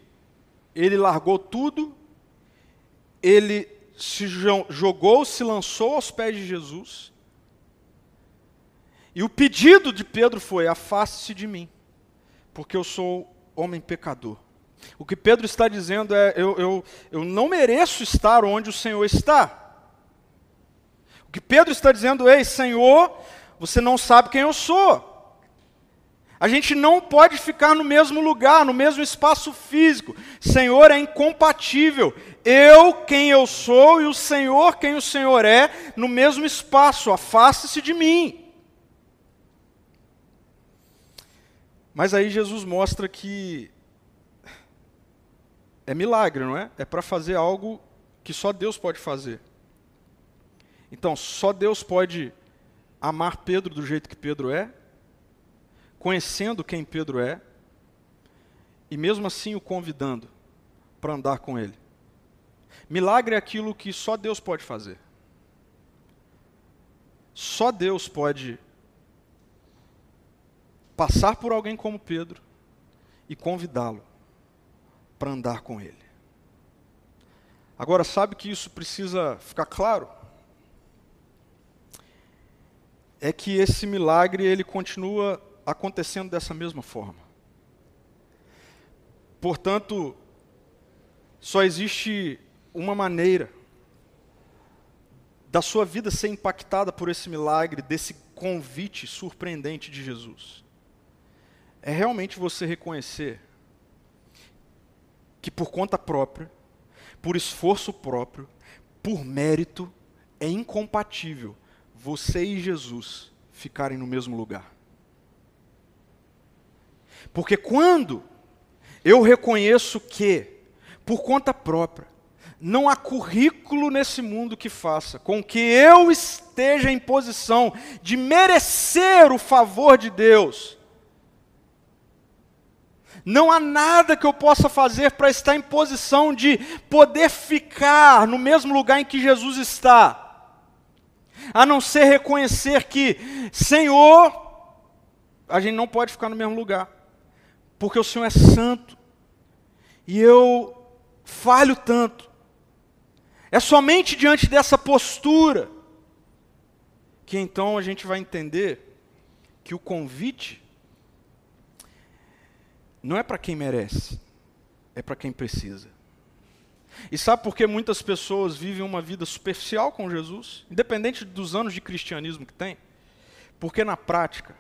ele largou tudo, ele se jogou, se lançou aos pés de Jesus, e o pedido de Pedro foi: afaste-se de mim, porque eu sou homem pecador. O que Pedro está dizendo é: eu, eu, eu não mereço estar onde o Senhor está. Que Pedro está dizendo é: Senhor, você não sabe quem eu sou. A gente não pode ficar no mesmo lugar, no mesmo espaço físico. Senhor é incompatível. Eu, quem eu sou, e o Senhor, quem o Senhor é, no mesmo espaço. Afaste-se de mim. Mas aí Jesus mostra que é milagre, não é? É para fazer algo que só Deus pode fazer. Então, só Deus pode amar Pedro do jeito que Pedro é, conhecendo quem Pedro é, e mesmo assim o convidando para andar com ele. Milagre é aquilo que só Deus pode fazer. Só Deus pode passar por alguém como Pedro e convidá-lo para andar com ele. Agora, sabe que isso precisa ficar claro? É que esse milagre ele continua acontecendo dessa mesma forma. Portanto, só existe uma maneira da sua vida ser impactada por esse milagre, desse convite surpreendente de Jesus é realmente você reconhecer que por conta própria, por esforço próprio, por mérito, é incompatível você e Jesus ficarem no mesmo lugar. Porque quando eu reconheço que, por conta própria, não há currículo nesse mundo que faça com que eu esteja em posição de merecer o favor de Deus, não há nada que eu possa fazer para estar em posição de poder ficar no mesmo lugar em que Jesus está, a não ser reconhecer que, Senhor, a gente não pode ficar no mesmo lugar, porque o Senhor é santo e eu falho tanto. É somente diante dessa postura que então a gente vai entender que o convite não é para quem merece, é para quem precisa. E sabe por que muitas pessoas vivem uma vida superficial com Jesus, independente dos anos de cristianismo que tem? Porque na prática,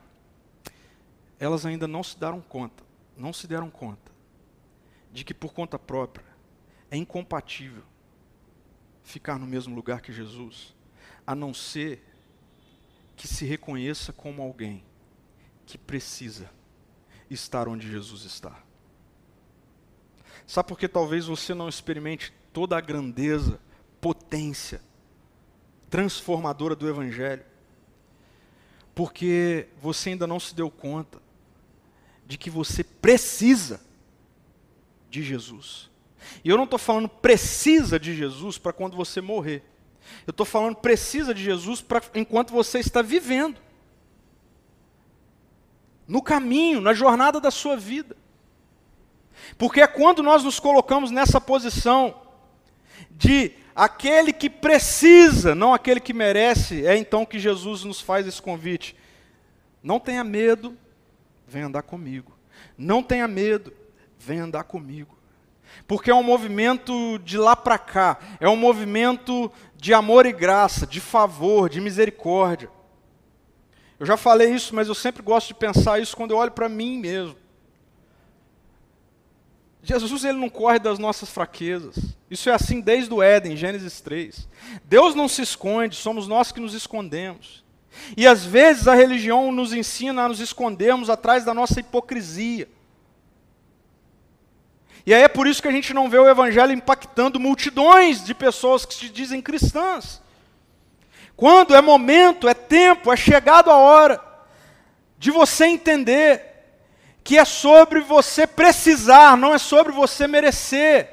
elas ainda não se deram conta, não se deram conta de que por conta própria é incompatível ficar no mesmo lugar que Jesus, a não ser que se reconheça como alguém que precisa estar onde Jesus está. Sabe por que talvez você não experimente toda a grandeza, potência, transformadora do Evangelho? Porque você ainda não se deu conta de que você precisa de Jesus. E eu não estou falando precisa de Jesus para quando você morrer. Eu estou falando precisa de Jesus para enquanto você está vivendo. No caminho, na jornada da sua vida. Porque é quando nós nos colocamos nessa posição de aquele que precisa, não aquele que merece, é então que Jesus nos faz esse convite. Não tenha medo, vem andar comigo. Não tenha medo, vem andar comigo. Porque é um movimento de lá para cá, é um movimento de amor e graça, de favor, de misericórdia. Eu já falei isso, mas eu sempre gosto de pensar isso quando eu olho para mim mesmo. Jesus ele não corre das nossas fraquezas. Isso é assim desde o Éden, Gênesis 3. Deus não se esconde, somos nós que nos escondemos. E às vezes a religião nos ensina a nos escondermos atrás da nossa hipocrisia. E aí é por isso que a gente não vê o evangelho impactando multidões de pessoas que se dizem cristãs. Quando é momento, é tempo, é chegado a hora de você entender que é sobre você precisar, não é sobre você merecer.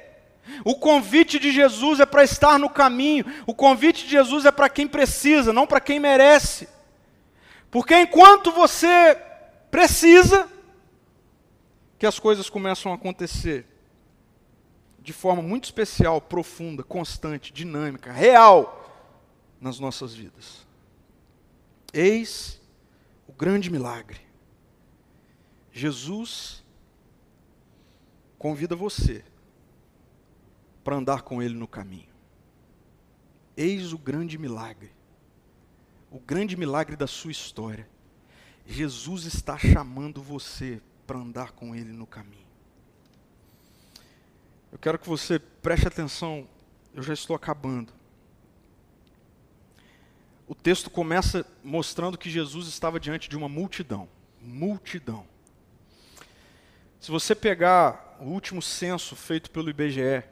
O convite de Jesus é para estar no caminho, o convite de Jesus é para quem precisa, não para quem merece. Porque enquanto você precisa, que as coisas começam a acontecer de forma muito especial, profunda, constante, dinâmica, real nas nossas vidas. Eis o grande milagre Jesus convida você para andar com Ele no caminho. Eis o grande milagre, o grande milagre da sua história. Jesus está chamando você para andar com Ele no caminho. Eu quero que você preste atenção, eu já estou acabando. O texto começa mostrando que Jesus estava diante de uma multidão. Multidão. Se você pegar o último censo feito pelo IBGE,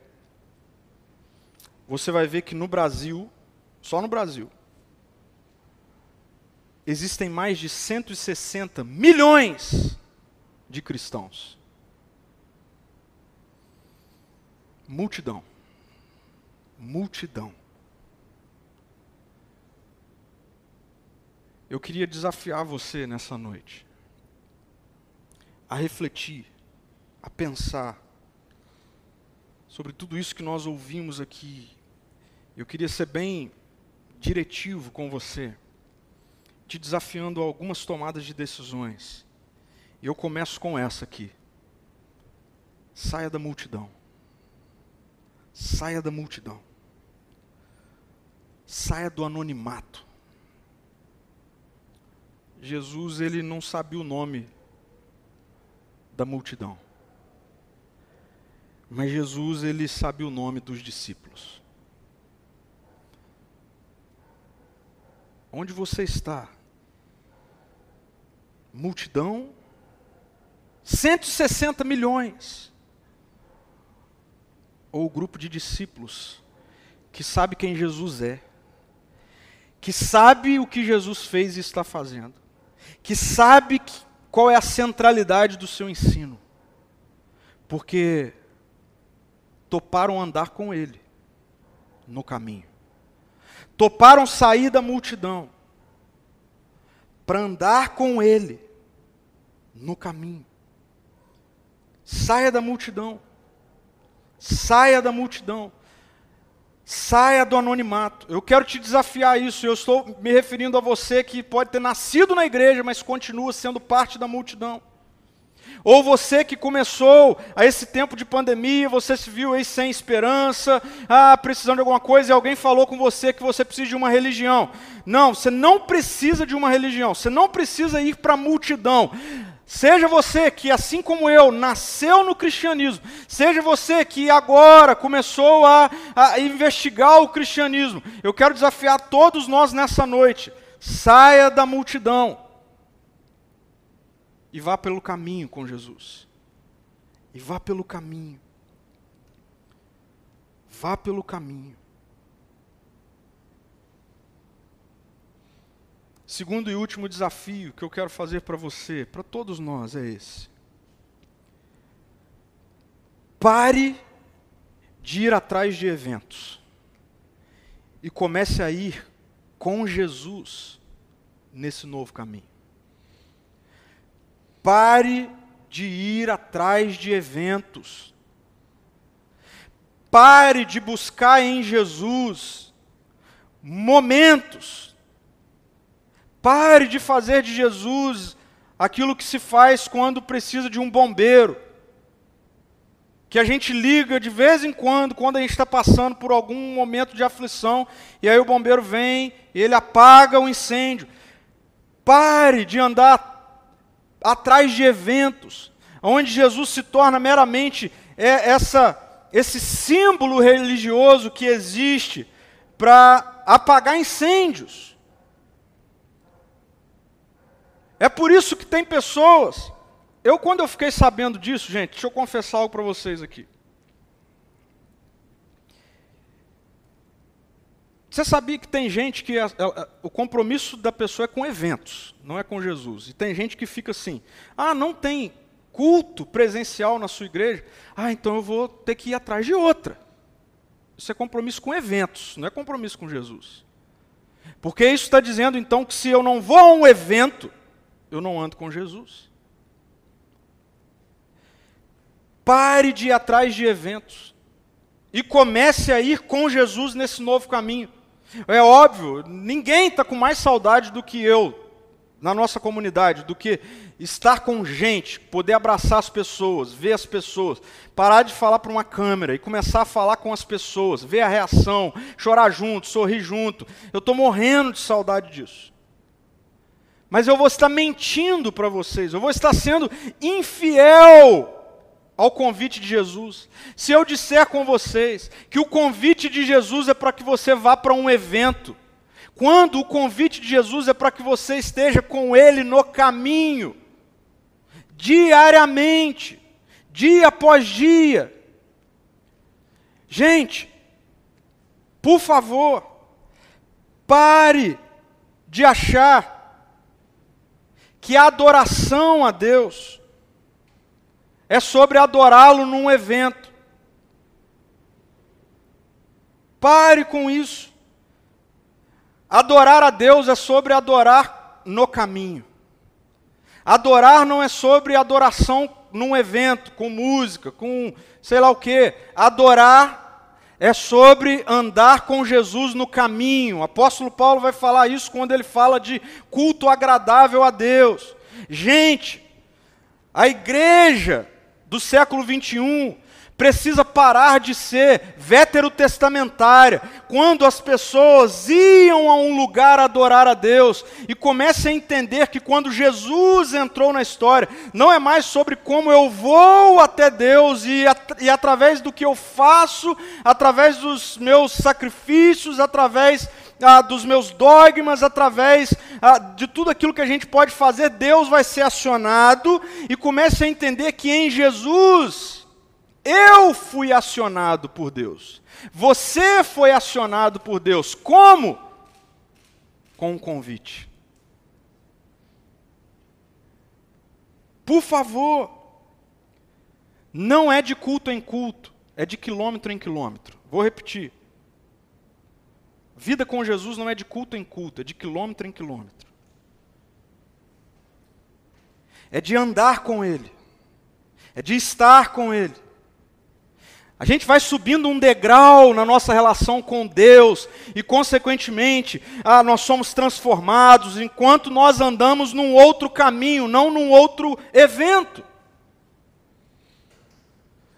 você vai ver que no Brasil, só no Brasil, existem mais de 160 milhões de cristãos. Multidão. Multidão. Eu queria desafiar você nessa noite a refletir a pensar sobre tudo isso que nós ouvimos aqui. Eu queria ser bem diretivo com você, te desafiando a algumas tomadas de decisões. E eu começo com essa aqui. Saia da multidão. Saia da multidão. Saia do anonimato. Jesus, ele não sabia o nome da multidão. Mas Jesus, ele sabe o nome dos discípulos. Onde você está? Multidão? 160 milhões. Ou o grupo de discípulos que sabe quem Jesus é, que sabe o que Jesus fez e está fazendo, que sabe que, qual é a centralidade do seu ensino. Porque toparam andar com ele no caminho. Toparam sair da multidão para andar com ele no caminho. Saia da multidão. Saia da multidão. Saia do anonimato. Eu quero te desafiar isso. Eu estou me referindo a você que pode ter nascido na igreja, mas continua sendo parte da multidão. Ou você que começou a esse tempo de pandemia, você se viu aí sem esperança, ah, precisando de alguma coisa, e alguém falou com você que você precisa de uma religião. Não, você não precisa de uma religião, você não precisa ir para a multidão. Seja você que, assim como eu, nasceu no cristianismo, seja você que agora começou a, a, investigar o cristianismo, eu quero desafiar todos nós nessa noite: saia da multidão e vá pelo caminho com Jesus. E vá pelo caminho. Vá pelo caminho. Segundo e último desafio que eu quero fazer para você, para todos nós, é esse. Pare de ir atrás de eventos e comece a ir com Jesus nesse novo caminho. Pare de ir atrás de eventos. Pare de buscar em Jesus momentos Pare de fazer de Jesus aquilo que se faz quando precisa de um bombeiro. Que a gente liga de vez em quando, quando a gente está passando por algum momento de aflição, e aí o bombeiro vem ele apaga o incêndio. Pare de andar atrás de eventos, onde Jesus se torna meramente é, essa, esse símbolo religioso que existe para apagar incêndios. É por isso que tem pessoas. Eu, quando eu fiquei sabendo disso, gente, deixa eu confessar algo para vocês aqui. Você sabia que tem gente que a, a, a, o compromisso da pessoa é com eventos, não é com Jesus. E tem gente que fica assim: ah, não tem culto presencial na sua igreja, ah, então eu vou ter que ir atrás de outra. Isso é compromisso com eventos, não é compromisso com Jesus. Porque isso está dizendo então que se eu não vou a um evento, eu não ando com Jesus. Pare de ir atrás de eventos e comece a ir com Jesus nesse novo caminho. É óbvio, ninguém está com mais saudade do que eu na nossa comunidade, do que estar com gente, poder abraçar as pessoas, ver as pessoas, parar de falar para uma câmera e começar a falar com as pessoas, ver a reação, chorar junto, sorrir junto. Eu estou morrendo de saudade disso. Mas eu vou estar mentindo para vocês, eu vou estar sendo infiel ao convite de Jesus. Se eu disser com vocês que o convite de Jesus é para que você vá para um evento, quando o convite de Jesus é para que você esteja com Ele no caminho, diariamente, dia após dia. Gente, por favor, pare de achar que a adoração a Deus é sobre adorá-lo num evento. Pare com isso. Adorar a Deus é sobre adorar no caminho. Adorar não é sobre adoração num evento, com música, com sei lá o que. Adorar é sobre andar com Jesus no caminho. O apóstolo Paulo vai falar isso quando ele fala de culto agradável a Deus. Gente, a igreja do século 21 precisa parar de ser veterotestamentária, quando as pessoas iam a um lugar adorar a Deus e comecem a entender que quando Jesus entrou na história, não é mais sobre como eu vou até Deus e, e através do que eu faço, através dos meus sacrifícios, através ah, dos meus dogmas, através ah, de tudo aquilo que a gente pode fazer, Deus vai ser acionado e comece a entender que em Jesus eu fui acionado por Deus. Você foi acionado por Deus. Como? Com um convite. Por favor, não é de culto em culto, é de quilômetro em quilômetro. Vou repetir. Vida com Jesus não é de culto em culto, é de quilômetro em quilômetro. É de andar com Ele, é de estar com Ele. A gente vai subindo um degrau na nossa relação com Deus e, consequentemente, ah, nós somos transformados enquanto nós andamos num outro caminho, não num outro evento.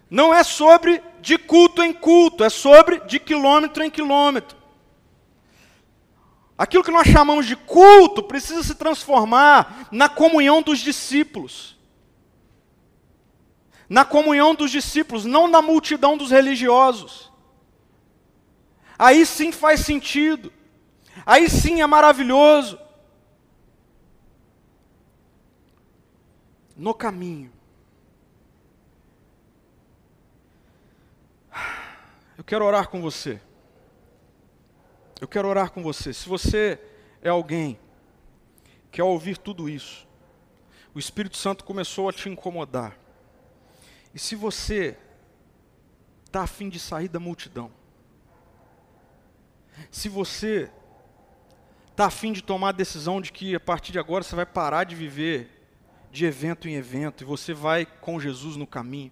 Não é sobre de culto em culto, é sobre de quilômetro em quilômetro. Aquilo que nós chamamos de culto precisa se transformar na comunhão dos discípulos. Na comunhão dos discípulos, não na multidão dos religiosos. Aí sim faz sentido. Aí sim é maravilhoso. No caminho. Eu quero orar com você. Eu quero orar com você. Se você é alguém que ao ouvir tudo isso, o Espírito Santo começou a te incomodar. E se você está afim de sair da multidão, se você está afim de tomar a decisão de que a partir de agora você vai parar de viver de evento em evento e você vai com Jesus no caminho,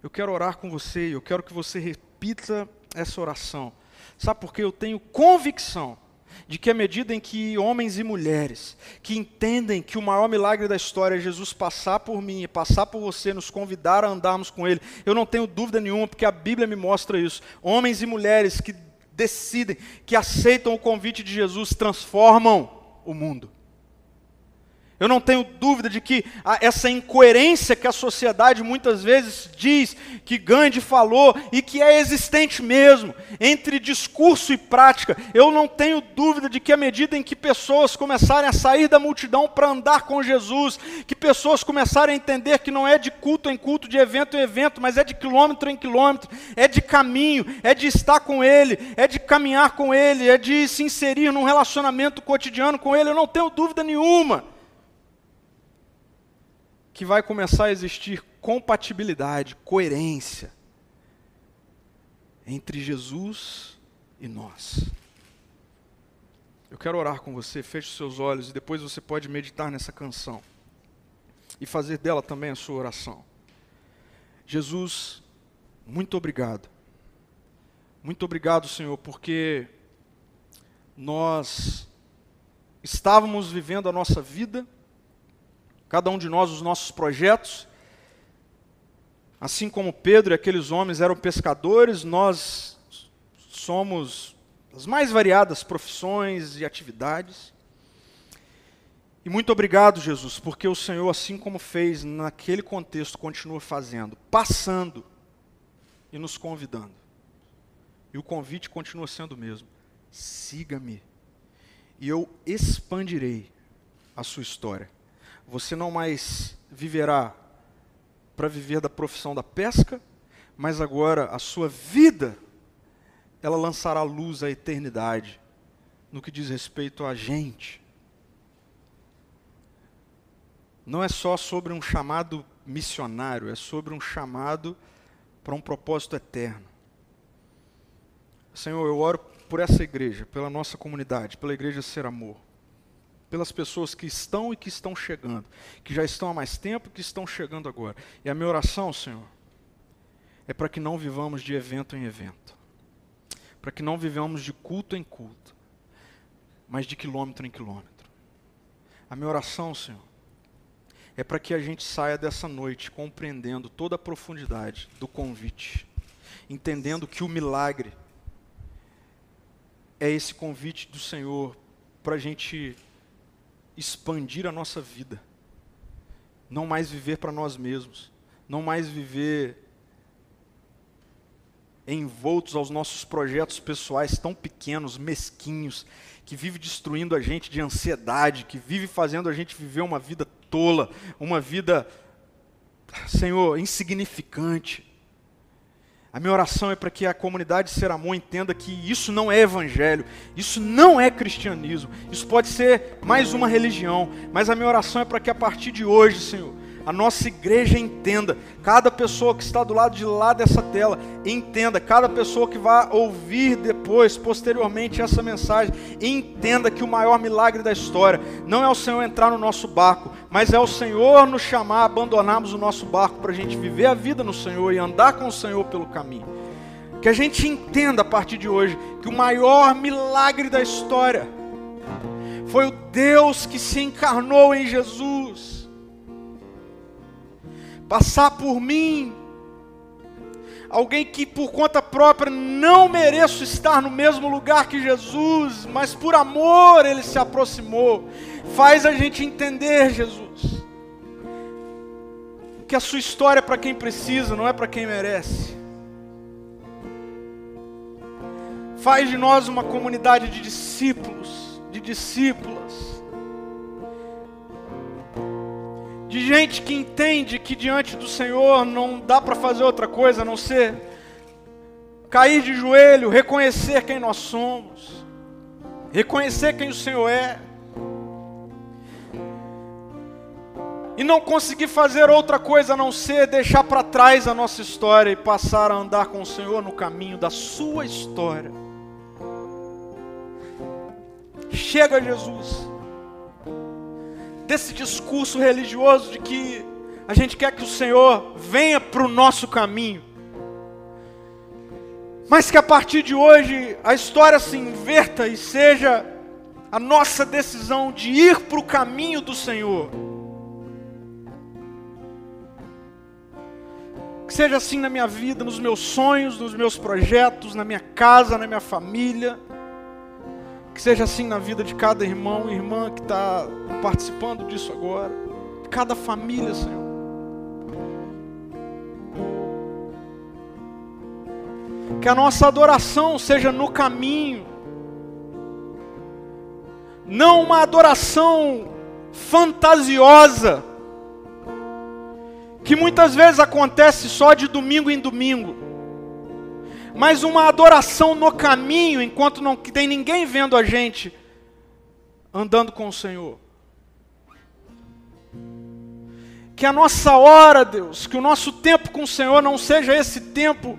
eu quero orar com você, eu quero que você repita essa oração. Sabe por quê? Eu tenho convicção de que à medida em que homens e mulheres que entendem que o maior milagre da história é Jesus passar por mim, passar por você, nos convidar a andarmos com Ele, eu não tenho dúvida nenhuma, porque a Bíblia me mostra isso. Homens e mulheres que decidem, que aceitam o convite de Jesus, transformam o mundo. Eu não tenho dúvida de que essa incoerência que a sociedade muitas vezes diz que Gandhi falou e que é existente mesmo, entre discurso e prática, eu não tenho dúvida de que à medida em que pessoas começarem a sair da multidão para andar com Jesus, que pessoas começarem a entender que não é de culto em culto, de evento em evento, mas é de quilômetro em quilômetro, é de caminho, é de estar com Ele, é de caminhar com Ele, é de se inserir num relacionamento cotidiano com Ele, eu não tenho dúvida nenhuma que vai começar a existir compatibilidade, coerência entre Jesus e nós. Eu quero orar com você, feche seus olhos e depois você pode meditar nessa canção e fazer dela também a sua oração. Jesus, muito obrigado. Muito obrigado, Senhor, porque nós estávamos vivendo a nossa vida cada um de nós os nossos projetos. Assim como Pedro e aqueles homens eram pescadores, nós somos as mais variadas profissões e atividades. E muito obrigado, Jesus, porque o Senhor, assim como fez naquele contexto, continua fazendo, passando e nos convidando. E o convite continua sendo o mesmo: siga-me, e eu expandirei a sua história. Você não mais viverá para viver da profissão da pesca, mas agora a sua vida ela lançará luz à eternidade no que diz respeito a gente. Não é só sobre um chamado missionário, é sobre um chamado para um propósito eterno. Senhor, eu oro por essa igreja, pela nossa comunidade, pela igreja Ser Amor pelas pessoas que estão e que estão chegando, que já estão há mais tempo e que estão chegando agora. E a minha oração, Senhor, é para que não vivamos de evento em evento, para que não vivamos de culto em culto, mas de quilômetro em quilômetro. A minha oração, Senhor, é para que a gente saia dessa noite compreendendo toda a profundidade do convite, entendendo que o milagre é esse convite do Senhor para a gente expandir a nossa vida. Não mais viver para nós mesmos. Não mais viver envoltos aos nossos projetos pessoais tão pequenos, mesquinhos, que vive destruindo a gente de ansiedade, que vive fazendo a gente viver uma vida tola, uma vida, Senhor, insignificante. A minha oração é para que a comunidade Seramon entenda que isso não é evangelho, isso não é cristianismo, isso pode ser mais uma religião, mas a minha oração é para que a partir de hoje, Senhor, a nossa igreja entenda, cada pessoa que está do lado de lá dessa tela, entenda, cada pessoa que vai ouvir depois, posteriormente, essa mensagem, entenda que o maior milagre da história não é o Senhor entrar no nosso barco, mas é o Senhor nos chamar, abandonarmos o nosso barco para a gente viver a vida no Senhor e andar com o Senhor pelo caminho. Que a gente entenda a partir de hoje que o maior milagre da história foi o Deus que se encarnou em Jesus passar por mim, alguém que por conta própria não mereço estar no mesmo lugar que Jesus, mas por amor ele se aproximou. Faz a gente entender, Jesus, que a sua história é para quem precisa, não é para quem merece. Faz de nós uma comunidade de discípulos, de discípulas de gente que entende que diante do Senhor não dá para fazer outra coisa a não ser cair de joelho, reconhecer quem nós somos, reconhecer quem o Senhor é, e não conseguir fazer outra coisa a não ser deixar para trás a nossa história e passar a andar com o Senhor no caminho da sua história. Chega, Jesus desse discurso religioso de que a gente quer que o Senhor venha para o nosso caminho. Mas que a partir de hoje a história se inverta e seja a nossa decisão de ir para o caminho do Senhor. Que seja assim na minha vida, nos meus sonhos, nos meus projetos, na minha casa, na minha família que seja assim na vida de cada irmão e irmã que está participando disso agora, de cada família, Senhor. Que a nossa adoração seja no caminho, não uma adoração fantasiosa, que muitas vezes acontece só de domingo em domingo mas uma adoração no caminho, enquanto não tem ninguém vendo a gente andando com o Senhor. Que a nossa hora, Deus, que o nosso tempo com o Senhor não seja esse tempo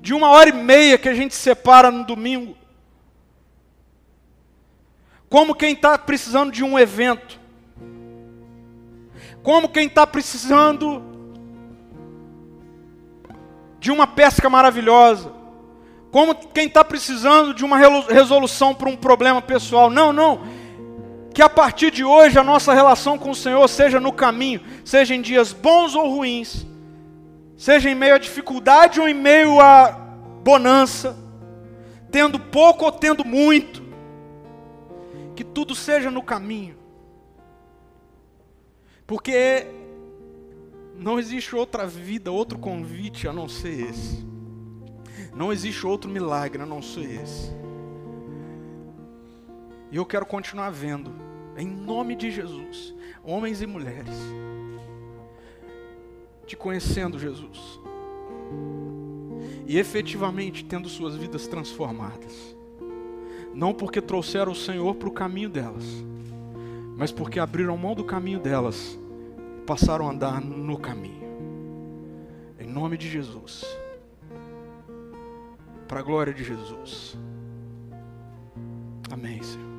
de uma hora e meia que a gente separa no domingo. Como quem está precisando de um evento. Como quem está precisando de uma pesca maravilhosa, como quem está precisando de uma resolução para um problema pessoal. Não, não. Que a partir de hoje a nossa relação com o Senhor seja no caminho, seja em dias bons ou ruins, seja em meio à dificuldade ou em meio à bonança, tendo pouco ou tendo muito, que tudo seja no caminho. Porque não existe outra vida, outro convite a não ser esse. Não existe outro milagre a não ser esse. E eu quero continuar vendo, em nome de Jesus, homens e mulheres, te conhecendo, Jesus, e efetivamente tendo suas vidas transformadas. Não porque trouxeram o Senhor para o caminho delas, mas porque abriram mão do caminho delas passaram a andar no caminho. Em nome de Jesus. Para a glória de Jesus. Amém, Senhor.